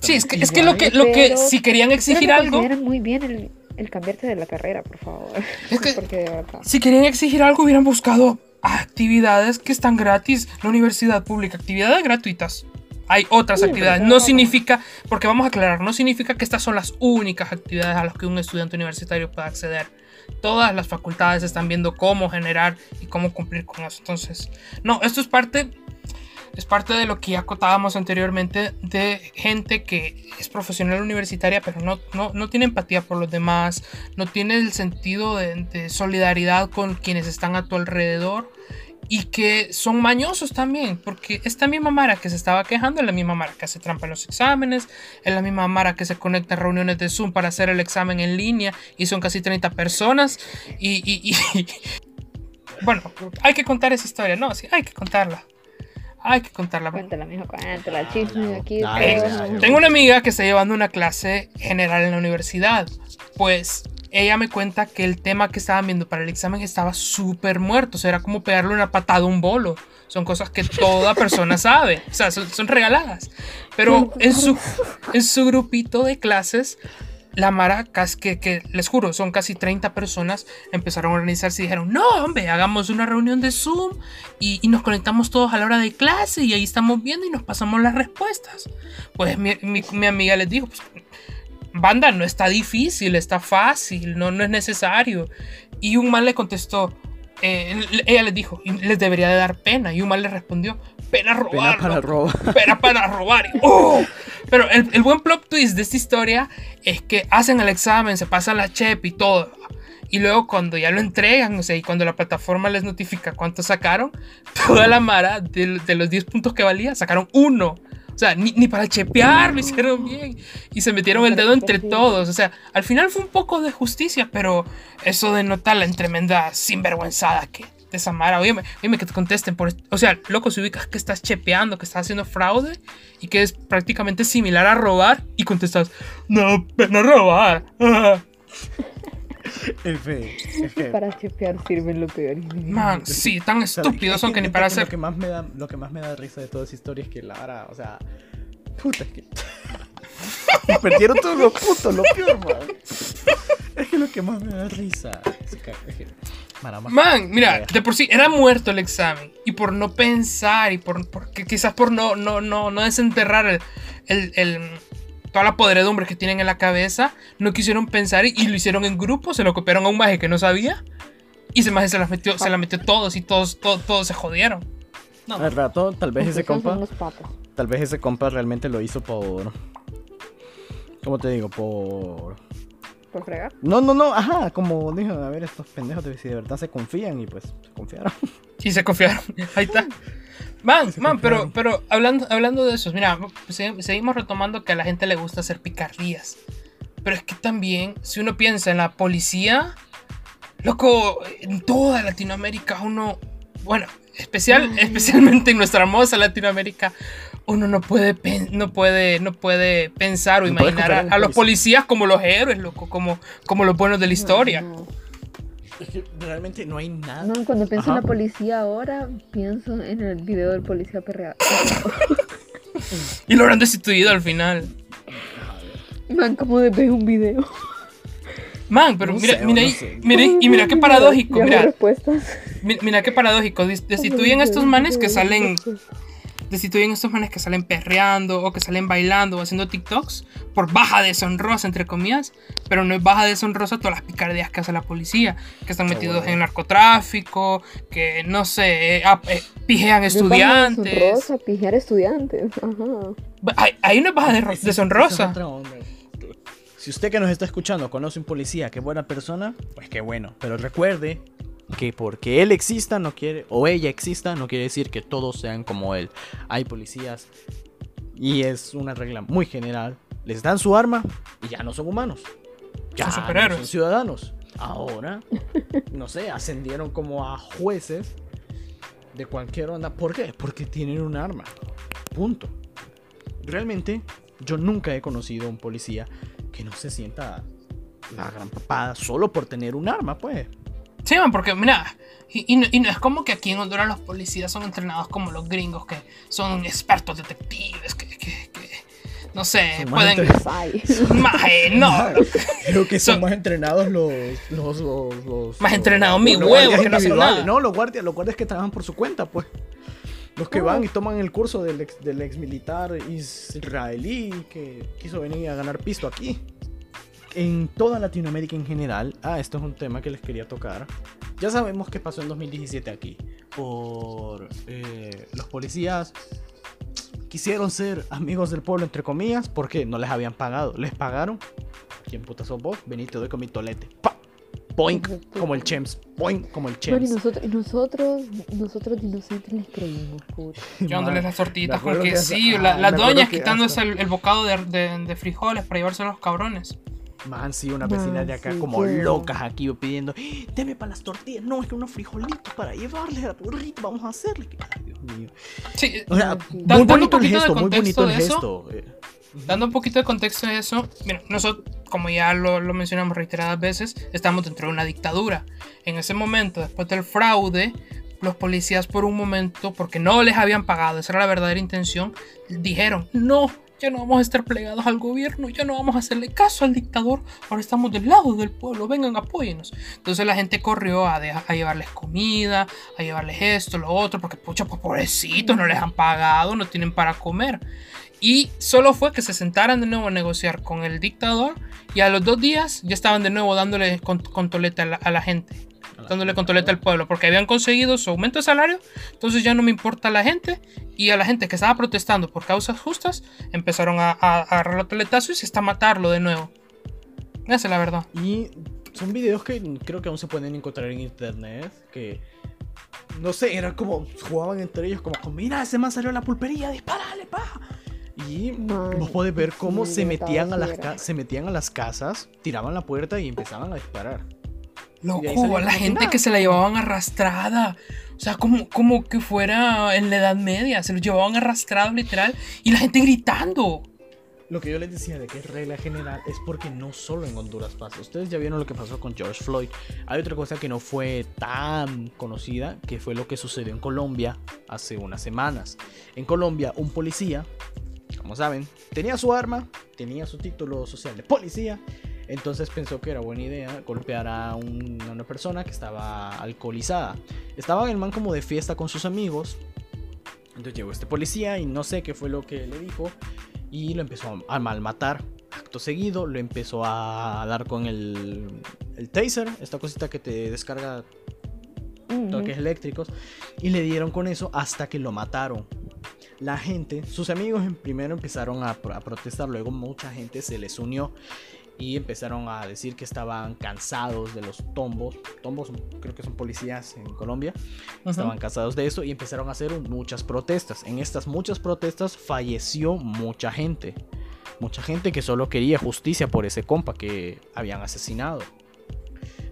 Sí, es que, es que lo que, lo que Pero- si querían exigir algo, muy bien el, el cambiarte de la carrera, por favor. Es que- porque de verdad. si querían exigir algo hubieran buscado actividades que están gratis. La universidad pública, actividades gratuitas. Hay otras Sí, actividades. no- significa, porque vamos a aclarar, no significa que estas son las únicas actividades a las que un estudiante universitario pueda acceder. Todas las facultades están viendo cómo generar y cómo cumplir con eso. Entonces, no, esto es parte, es parte de lo que ya acotábamos anteriormente de gente que es profesional universitaria, pero no, no, no tiene empatía por los demás, no tiene el sentido de, de solidaridad con quienes están a tu alrededor y que son mañosos también, porque esta misma Mara que se estaba quejando es la misma Mara que hace trampa en los exámenes, es la misma Mara que se conecta a reuniones de Zoom para hacer el examen en línea y son casi 30 personas y, y- y- bueno, hay que contar esa historia, no, sí, hay que contarla. Hay que contarla. Cuéntala, mijo, cuéntala, chisme aquí. Tengo una amiga que está llevando una clase general en la universidad. Pues ella me cuenta que el tema que estaban viendo para el examen estaba súper muerto. O sea, era como pegarle una patada a un bolo. Son cosas que toda persona sabe. O sea, son, son regaladas. Pero en su, en su grupito de clases, la maracas, que, que les juro, son casi 30 personas, empezaron a organizarse y dijeron, no, hombre, hagamos una reunión de Zoom y, y nos conectamos todos a la hora de clase y ahí estamos viendo y nos pasamos las respuestas. Pues mi, mi- mi amiga les dijo, pues, banda, no está difícil, está fácil, no, no es necesario. Y un man le contestó, eh, ella les dijo, "Y les debería de dar pena. Y un man le respondió, pena robar. Pena para robar. Pena para robar. ¡oh! Pero el, el buen plot twist de esta historia es que hacen el examen, se pasan la chep y todo. Y luego cuando ya lo entregan, o sea, y cuando la plataforma les notifica cuánto sacaron, toda la mara de, de los 10 puntos que valía, sacaron uno. O sea, ni, ni para chepear lo hicieron bien. Y se metieron el dedo entre todos. O sea, al final fue un poco de justicia, pero eso denota la tremenda sinvergüenzada que de esa mara. Oye, que te contesten por... O sea, loco, si ubicas que estás chepeando, que estás haciendo fraude y que es prácticamente similar a robar y contestas, no, no robar. F, es que- Para chepear sirven lo peor. Man, sí, tan estúpidos es son que ni para neta Lo hacer... que, más me da, lo que más me da risa de toda esa historia es que Lara, o sea. Puta, es que. Perdieron todo lo puto, lo peor, man. Es que lo que más me da risa. Es que. Es que Mara, más- Man, mira, de por sí era muerto el examen. Y por no pensar y por, por- que quizás por no, no, no, no desenterrar el, el- el- toda la podredumbre que tienen en la cabeza, no quisieron pensar y, y lo hicieron en grupo, se lo copiaron a un maje que no sabía y ese maje se las metió, se la metió todos y todos, todos, todos se jodieron. No, Al rato, tal vez ese compa, tal vez ese compa realmente lo hizo por, ¿cómo te digo? Por, Por fregar. no, no, no, ajá, como dijo, a ver estos pendejos de si de verdad se confían y pues se confiaron. y se confiaron. Ahí está. Man, man, pero, pero hablando, hablando de eso, mira, se- seguimos retomando que a la gente le gusta hacer picardías. Pero es que también, si uno piensa en la policía, loco, en toda Latinoamérica uno, bueno, especial, especialmente en nuestra hermosa Latinoamérica, uno no puede, no puede, no puede pensar o No imaginar a, a los policía. policías como los héroes, loco, como, como los buenos de la historia. No, Es que realmente no hay nada. no. Cuando pienso Ajá. en la policía ahora, pienso en el video del policía perreado. Y lo habrán destituido al final. Man, como de ver un video. Man, pero No mira, sé, mira, no ahí- sé. mira, ahí- y mira qué paradójico, mira, mira qué paradójico, destituyen a estos manes que salen, destituyen a estos manes que salen perreando o que salen bailando o haciendo TikToks por baja deshonrosa, entre comillas, pero no es baja deshonrosa todas las picardías que hace la policía, que están metidos en narcotráfico, que no sé, eh, ah, eh, pijean estudiantes. Rosa, pijear estudiantes. Ajá. Ahí, ahí no es baja de- es- deshonrosa. es. Si usted que nos está escuchando conoce un policía que es buena persona, pues qué bueno. Pero recuerde que porque él exista no quiere, o ella exista, no quiere decir que todos sean como él. Hay policías y es una regla muy general. Les dan su arma y ya no son humanos. Ya Son no son ciudadanos. Ahora, no sé, ascendieron como a jueces de cualquier onda. ¿Por qué? Porque tienen un arma. Punto. Realmente, yo nunca he conocido a un policía que no se sienta la gran papada solo por tener un arma, pues. Sí, man, porque mira, y, y no, y no es como que aquí en Honduras los policías son entrenados como los gringos, que son expertos detectives, que, que- que, no sé, Son más pueden... entre- Ay. Maje, no, Creo que son, Son- más entrenados los. los, los, los- Más entrenados mis huevos, guardias que no hacen individuales. nada. No, los guardias, los guardias que trabajan por su cuenta, pues. Los que van y toman el curso del ex, del ex militar israelí que quiso venir a ganar pisto aquí. En toda Latinoamérica en general, ah, esto es un tema que les quería tocar. Ya sabemos qué pasó en 2017 aquí. Por eh, los policías quisieron ser amigos del pueblo, entre comillas, porque no les habían pagado. Les pagaron. ¿Quién puta sos vos? Vení, te doy con mi tolete. ¡Pa! Boink, como el Chems. Boink, como el Bueno, y Chems. nosotros, y nosotros, nosotros de inocentes les creímos, puta. llevándoles las Me tortillitas con acuerdo que hasta- quesillo, ah, la- me las acuerdo doñas quitándose el, el bocado de, de- de frijoles para llevarse a los cabrones. Man, sí, unas vecinas de acá sí, como locas aquí pidiendo, "Eh, deme para las tortillas, no, es que unos frijolitos para llevarles a burrito, vamos a hacerle. Ay, Dios mío. Sí, O sea, muy Dando un bonito el poquito de gesto, muy contexto bonito el de eso, gesto. eh. Dando un poquito de contexto de eso, mira, nosotros, como ya lo, lo mencionamos reiteradas veces, estamos dentro de una dictadura. En ese momento, después del fraude, los policías por un momento, porque no les habían pagado, esa era la verdadera intención, dijeron, no, ya no vamos a estar plegados al gobierno, ya no vamos a hacerle caso al dictador, ahora estamos del lado del pueblo, vengan, apóyenos. Entonces la gente corrió a, llevarles comida, a llevarles esto, lo otro, porque pucha, pues, pobrecitos, no les han pagado, no tienen para comer. Y solo fue que se sentaran de nuevo a negociar con el dictador y a los dos días ya estaban de nuevo dándole con, toleta a la gente. Dándole con toleta al pueblo porque habían conseguido su aumento de salario. Entonces ya no me importa la gente. Y a la gente que estaba protestando por causas justas empezaron a, a, a agarrar y hasta matarlo de nuevo. Esa es la verdad. Y son videos que creo que aún se pueden encontrar en internet, que no sé, eran como jugaban entre ellos como, mira, ese man salió a la pulpería, dispárale, pa. Y Man, vos podés ver cómo sí, se metían a las era. se metían a las casas, tiraban la puerta y empezaban a disparar. Loco, la gente que se la llevaban arrastrada. O sea, como, como que fuera en la Edad Media. Se los llevaban arrastrados literal. Y la gente gritando. Lo que yo les decía de que es regla general es porque no solo en Honduras pasa. Ustedes ya vieron lo que pasó con George Floyd. Hay otra cosa que no fue tan conocida, que fue lo que sucedió en Colombia hace unas semanas. En Colombia, un policía, como saben, tenía su arma, tenía su título social de policía. Entonces pensó que era buena idea golpear a, un- a una persona que estaba alcoholizada. Estaba el man como de fiesta con sus amigos. Entonces llegó este policía y no sé qué fue lo que le dijo. y lo empezó a malmatar. Acto seguido, lo empezó a dar con el, el taser, esta cosita que te descarga toques eléctricos y le dieron con eso hasta que lo mataron. La gente, sus amigos en primero empezaron a protestar, luego mucha gente se les unió y empezaron a decir que estaban cansados de los tombos. Tombos creo que son policías en Colombia. Estaban cansados de eso y empezaron a hacer muchas protestas. En estas muchas protestas falleció mucha gente. Mucha gente que solo quería justicia por ese compa que habían asesinado.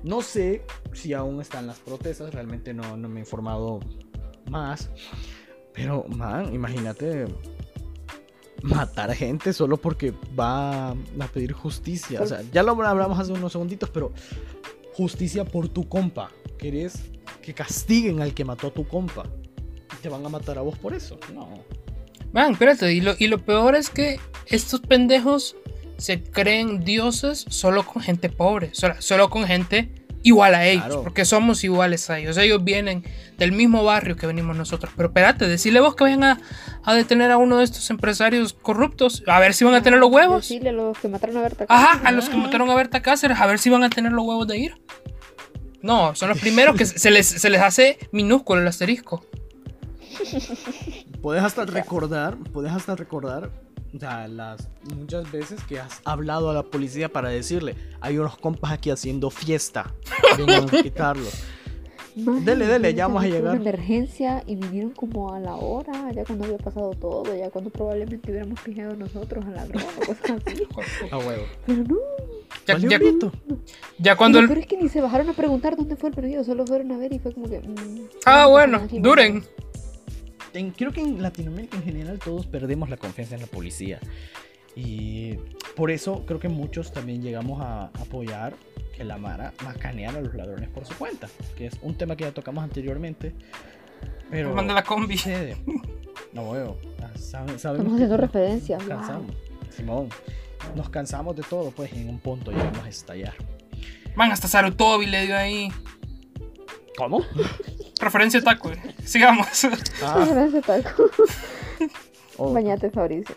No sé si aún están las protestas, realmente no, no me he informado más. Pero, man, imagínate matar gente solo porque va a pedir justicia. O sea, ya lo hablamos hace unos segunditos, pero justicia por tu compa. ¿Querés que castiguen al que mató a tu compa? ¿Y te van a matar a vos por eso? No. Man, espérate, y lo, y lo peor es que estos pendejos se creen dioses solo con gente pobre, solo, solo con gente igual a ellos, Claro. porque somos iguales a ellos. Ellos vienen del mismo barrio que venimos nosotros. Pero espérate, decirle vos que vayan a, a detener a uno de estos empresarios corruptos, a ver si van a tener los huevos. Decirle a los que mataron a Berta Ajá, Cáceres. a los que mataron a Berta Cáceres, a ver si van a tener los huevos de ir. No, son los primeros que se les, se les hace minúsculo el asterisco. Puedes hasta recordar, puedes hasta recordar, o sea, las muchas veces que has hablado a la policía para decirle, hay unos compas aquí haciendo fiesta, vengan a quitarlos. Man, Dele, dele, ya vamos a llegar. Una emergencia y vinieron como a la hora, ya cuando había pasado todo, ya cuando probablemente hubiéramos pillado nosotros a la droga, cosas así. A huevo. Pero no. Ya, ya- ya cuando lo el, es que ni se bajaron a preguntar dónde fue el perdido, solo fueron a ver y fue como que. mm, Ah, no, bueno, duren. En- creo que en Latinoamérica en general todos perdemos la confianza en la policía. Y por eso creo que muchos también llegamos a apoyar que la Mara macaneara a los ladrones por su cuenta. Que es un tema que ya tocamos anteriormente. Pero... Manda la combi. sucede. No veo. Sabemos Estamos haciendo nos- referencias. Nos wow. cansamos. Simón. Nos cansamos de todo, pues en un punto llegamos a estallar. Man, hasta Sarutobi le dio ahí. ¿Cómo? Referencia taco. eh. Sigamos. Ah, Gracias, Taco. oh, Bañate, Fabricio.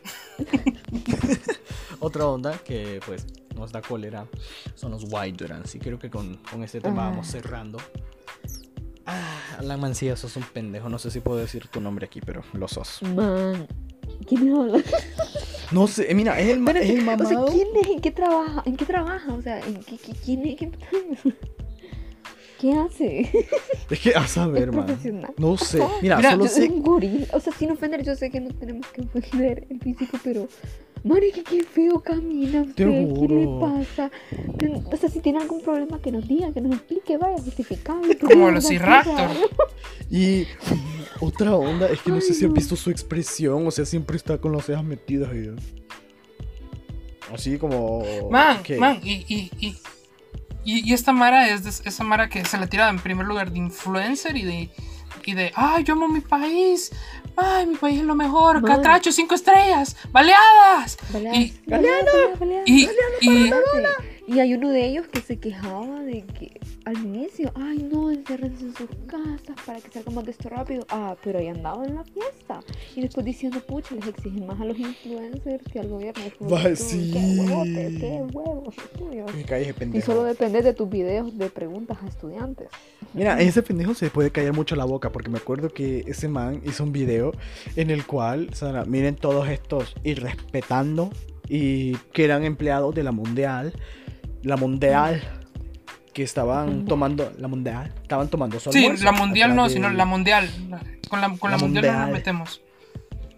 otra onda que pues nos da cólera son los White Durans. Y creo que con, con este tema vamos cerrando. Ah, Alan Mancilla, sos un pendejo. No sé si puedo decir tu nombre aquí, pero lo sos. Man. ¿Quién habla? No sé, mira, es el, ma- Pero, es el o sea, mamado. ¿quién es? ¿En qué trabaja? ¿En qué trabaja? O sea, ¿en qué, qué- quién es? ¿Qué, ¿Qué hace? Es que a saber, man. No sé. Mira, Mira, solo Yo sé. un gorila. O sea, sin ofender, yo sé que no tenemos que ofender el físico, pero. Madre, que qué feo camina usted. Te ¿Qué le pasa? O sea, si tiene algún problema, que nos diga, que nos explique, vaya, justificable. Como los Irraptor. Y otra onda es que no sé si visto su expresión, o sea, siempre está con las cejas metidas y así como Man, ¿qué? man, y, y, y, y, y esta Mara es de- esa Mara que se le tira en primer lugar de influencer y de, y de ay, yo amo mi país, ay, mi país es lo mejor, Man. catracho, cinco estrellas, baleadas. Baleadas, Y- baleadas, baleadas, baleadas. Y, y, hay uno de ellos que se quejaba de que al inicio, ay no, enciérrense en sus casas para que salga más de esto rápido. Ah, pero ahí andaba en la fiesta. Y después diciendo, pucha, les exigen más a los influencers que al gobierno. Va, sí. Qué huevote, qué huevos tuyos. Y solo depende de tus videos de preguntas a estudiantes. Mira, ese pendejo se puede callar mucho la boca porque me acuerdo que ese man hizo un video en el cual, o sea, miren todos estos irrespetando y que eran empleados de la Mundial, la Mundial, que estaban tomando, la Mundial, estaban tomando su sí, almuerzo la mundial no, sino la mundial. Con la, con la, La mundial, no nos metemos.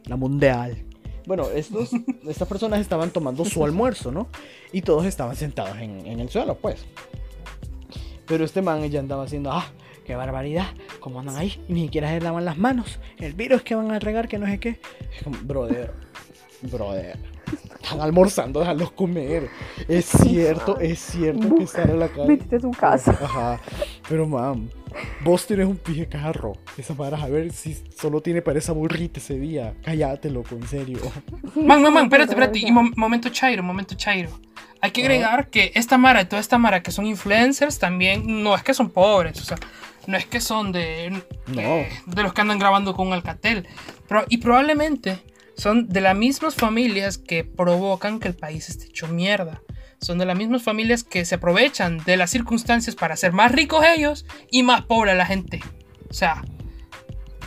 La mundial. Bueno, estos, estas personas estaban tomando su almuerzo, ¿no? Y todos estaban sentados en, en el suelo, pues. Pero este man ya andaba haciendo, ah, qué barbaridad, ¿cómo andan ahí? Y ni siquiera se lavan las manos. El virus que van a regar, que no sé qué. Brother, brother. Están almorzando, déjalos comer. Es cierto, es cierto que están en la calle. Metiste en su casa. Ajá. Pero, mam, vos tienes un pije carro. Esa para a ver si solo tiene para esa burrita ese día. Cállate, loco, en serio. Man, man, man, espérate, espérate. Y mom- momento chairo, momento chairo. Hay que agregar que esta Mara y toda esta Mara que son influencers también no es que son pobres, o sea, no es que son de, No. de, de los que andan grabando con un Alcatel. Pero, y probablemente son de las mismas familias que provocan que el país esté hecho mierda. Son de las mismas familias que se aprovechan de las circunstancias para hacer más ricos ellos y más pobre la gente. O sea,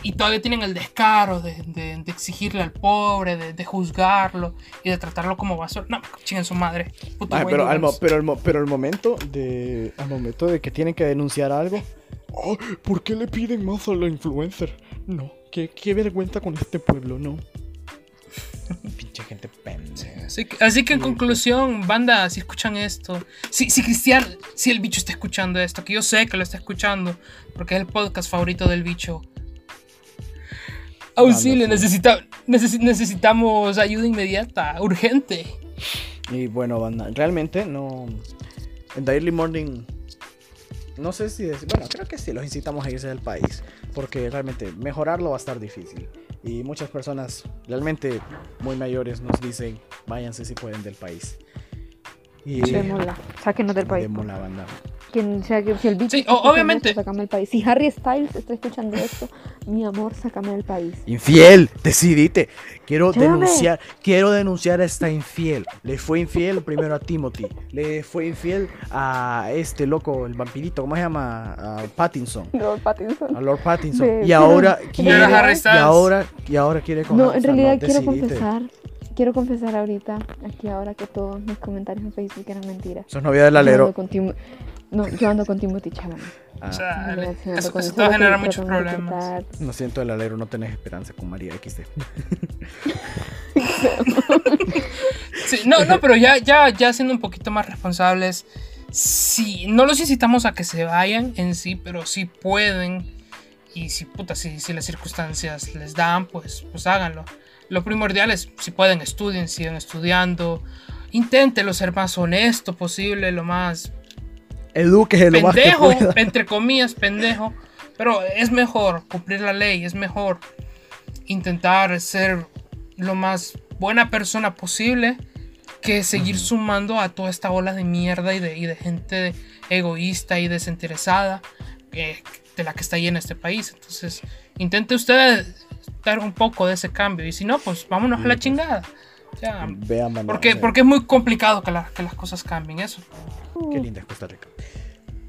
y todavía tienen el descaro de, de- de exigirle al pobre, de, de juzgarlo y de tratarlo como basura. No, chinguen su madre. Puto Ay, pero, al pero, el pero el momento de al momento de que tienen que denunciar algo, "Ay, ¿por qué le piden más a la influencer? No, qué, qué vergüenza con este pueblo, no. Pinche gente pendeja. Así que, así que en conclusión, banda, si escuchan esto, si, si Cristian, si el bicho está escuchando esto, que yo sé que lo está escuchando, porque es el podcast favorito del bicho. Auxilio, necesita, necesi- necesitamos ayuda inmediata, urgente. Y bueno, banda, realmente no. En Daily Morning. No sé si decir. Bueno, creo que sí, los incitamos a irse del país. Porque realmente mejorarlo va a estar difícil. Y muchas personas realmente muy mayores nos dicen: váyanse si pueden del país. Y. Démosla, sáquenos del país. Démosla, banda. Quien sea que si el bicho Sí, obviamente. esto, sácame del país. Si Harry Styles está escuchando esto, mi amor, sácame del país. Infiel, decidite. Quiero Llámame. denunciar, quiero denunciar a esta infiel. Le fue infiel primero a Timothy. Le fue infiel a este loco, el vampirito, ¿cómo se llama? A Pattinson. Lord Pattinson. A Lord Pattinson. Y ahora quiere. Y Styles. ahora, y ahora quiere con No, en realidad quiero decidite. confesar, quiero confesar ahorita, aquí ahora que todos mis comentarios en Facebook eran mentiras. Sos novia del alero. No, yo ando con Timothy Chalamet. Ah, O sea, sí eso, eso te va a generar muchos problemas. Lo siento, el alero, no tenés esperanza con María XD. Sí, no, no, pero ya, ya, ya siendo un poquito más responsables, sí, no los incitamos a que se vayan en sí, pero si pueden y si, puta, si, si las circunstancias les dan, pues, pues háganlo. Lo primordial es, si pueden, estudien, sigan estudiando, inténtenlo ser más honesto posible, lo más Edúquese lo más que pueda. entre comillas, pendejo. Pero es mejor cumplir la ley, es mejor intentar ser lo más buena persona posible que seguir sumando a toda esta ola de mierda y de, y de gente egoísta y desinteresada eh, de la que está llena este país. Entonces, intente usted dar un poco de ese cambio y si no, pues vámonos a la chingada. Banda, porque, o sea, porque es muy complicado que, la- que las cosas cambien, eso. Qué linda es Costa Rica.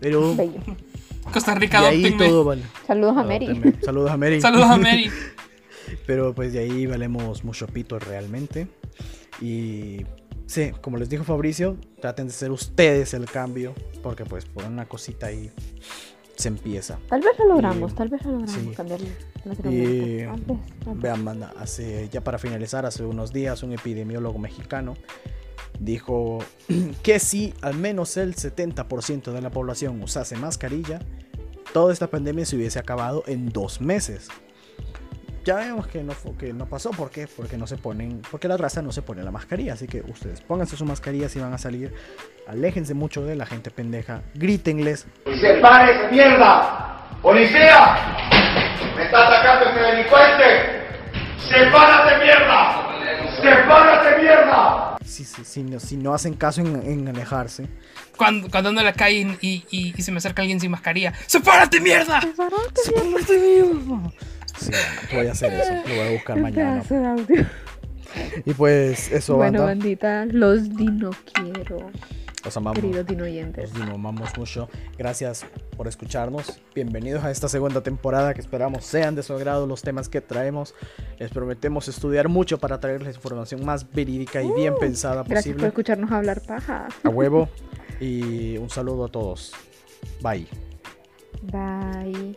Pero. Bello. Costa Rica, De ahí todo vale. Saludos a Mary. Adóptenme. Saludos a Mary. Saludos a Mary. Pero pues de ahí valemos mucho pito realmente. Y sí, como les dijo Fabricio, traten de ser ustedes el cambio. Porque pues por una cosita ahí se empieza. Tal vez lo logramos, Y- tal vez lo logramos sí. cambiar Y tal vez. vean, manda, hace, ya para finalizar, hace unos días un epidemiólogo mexicano dijo que si al menos el 70% de la población usase mascarilla, toda esta pandemia se hubiese acabado en dos meses. Ya vemos que no, que no pasó, ¿por qué? Porque no se ponen, porque la raza no se pone la mascarilla, así que ustedes pónganse su mascarilla si van a salir, aléjense mucho de la gente pendeja, grítenles, ¡Sepárese, mierda! ¡Policía! ¡Me está atacando este delincuente! ¡Sepárate, mierda! ¡Sepárate, mierda! si, si, si no, si no hacen caso en, en alejarse, Cuando, cuando ando en la calle y, y- y se me acerca alguien sin mascarilla. ¡Sepárate, mierda! Sí, voy a hacer eso. Lo voy a buscar Qué mañana. Y pues eso, Bueno, banda. bandita, los dino quiero. Los amamos. Queridos dino oyentes. Los amamos mucho. Gracias por escucharnos. Bienvenidos a esta segunda temporada que esperamos sean de su agrado los temas que traemos. Les prometemos estudiar mucho para traerles información más verídica y bien pensada Gracias por posible. escucharnos hablar paja. A huevo. Y un saludo a todos. Bye. Bye.